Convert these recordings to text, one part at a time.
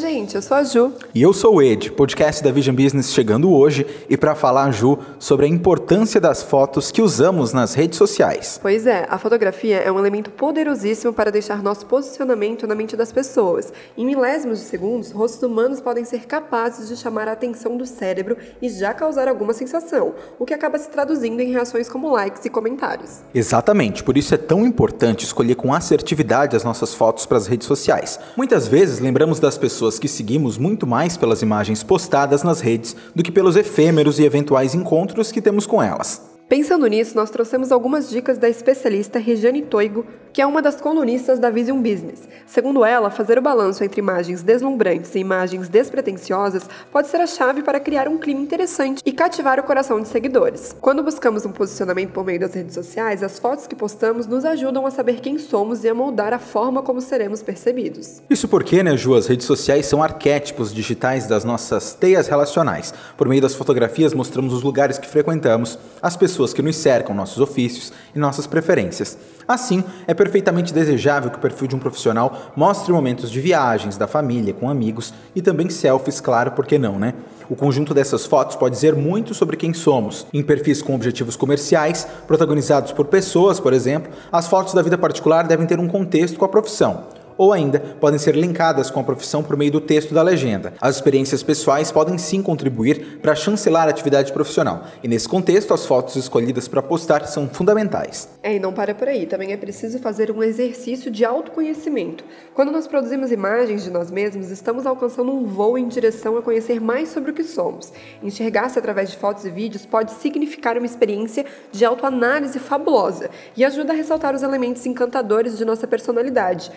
gente, eu sou a Ju. E eu sou o Ed, podcast da Vision Business chegando hoje e para falar, Ju, sobre a importância das fotos que usamos nas redes sociais. Pois é, a fotografia é um elemento poderosíssimo para deixar nosso posicionamento na mente das pessoas. Em milésimos de segundos, rostos humanos podem ser capazes de chamar a atenção do cérebro e já causar alguma sensação, o que acaba se traduzindo em reações como likes e comentários. Exatamente, por isso é tão importante escolher com assertividade as nossas fotos para as redes sociais. Muitas vezes lembramos das pessoas que seguimos muito mais pelas imagens postadas nas redes do que pelos efêmeros e eventuais encontros que temos com elas. Pensando nisso, nós trouxemos algumas dicas da especialista Regiane Toigo, que é uma das colunistas da Vision Business. Segundo ela, fazer o balanço entre imagens deslumbrantes e imagens despretensiosas pode ser a chave para criar um clima interessante e cativar o coração de seguidores. Quando buscamos um posicionamento por meio das redes sociais, as fotos que postamos nos ajudam a saber quem somos e a moldar a forma como seremos percebidos. Isso porque, né, Ju, as redes sociais são arquétipos digitais das nossas teias relacionais. Por meio das fotografias, mostramos os lugares que frequentamos, as pessoas que nos cercam, nossos ofícios e nossas preferências. Assim, é perfeitamente desejável que o perfil de um profissional mostre momentos de viagens, da família, com amigos e também selfies, claro, por que não, né? O conjunto dessas fotos pode dizer muito sobre quem somos. Em perfis com objetivos comerciais, protagonizados por pessoas, por exemplo, as fotos da vida particular devem ter um contexto com a profissão ou ainda podem ser linkadas com a profissão por meio do texto da legenda. As experiências pessoais podem sim contribuir para chancelar a atividade profissional, e nesse contexto as fotos escolhidas para postar são fundamentais. É, e não para por aí, também é preciso fazer um exercício de autoconhecimento. Quando nós produzimos imagens de nós mesmos, estamos alcançando um voo em direção a conhecer mais sobre o que somos. Enxergar-se através de fotos e vídeos pode significar uma experiência de autoanálise fabulosa e ajuda a ressaltar os elementos encantadores de nossa personalidade.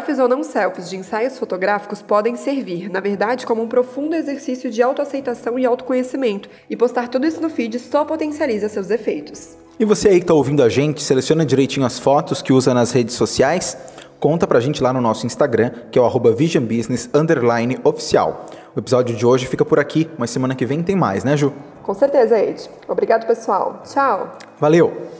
Selfies ou não selfies de ensaios fotográficos podem servir, na verdade, como um profundo exercício de autoaceitação e autoconhecimento, e postar tudo isso no feed só potencializa seus efeitos. E você aí que está ouvindo a gente, seleciona direitinho as fotos que usa nas redes sociais? Conta pra gente lá no nosso Instagram, que é o visionbusiness_oficial. O episódio de hoje fica por aqui, mas semana que vem tem mais, né, Ju? Com certeza, Ed. Obrigado, pessoal. Tchau. Valeu!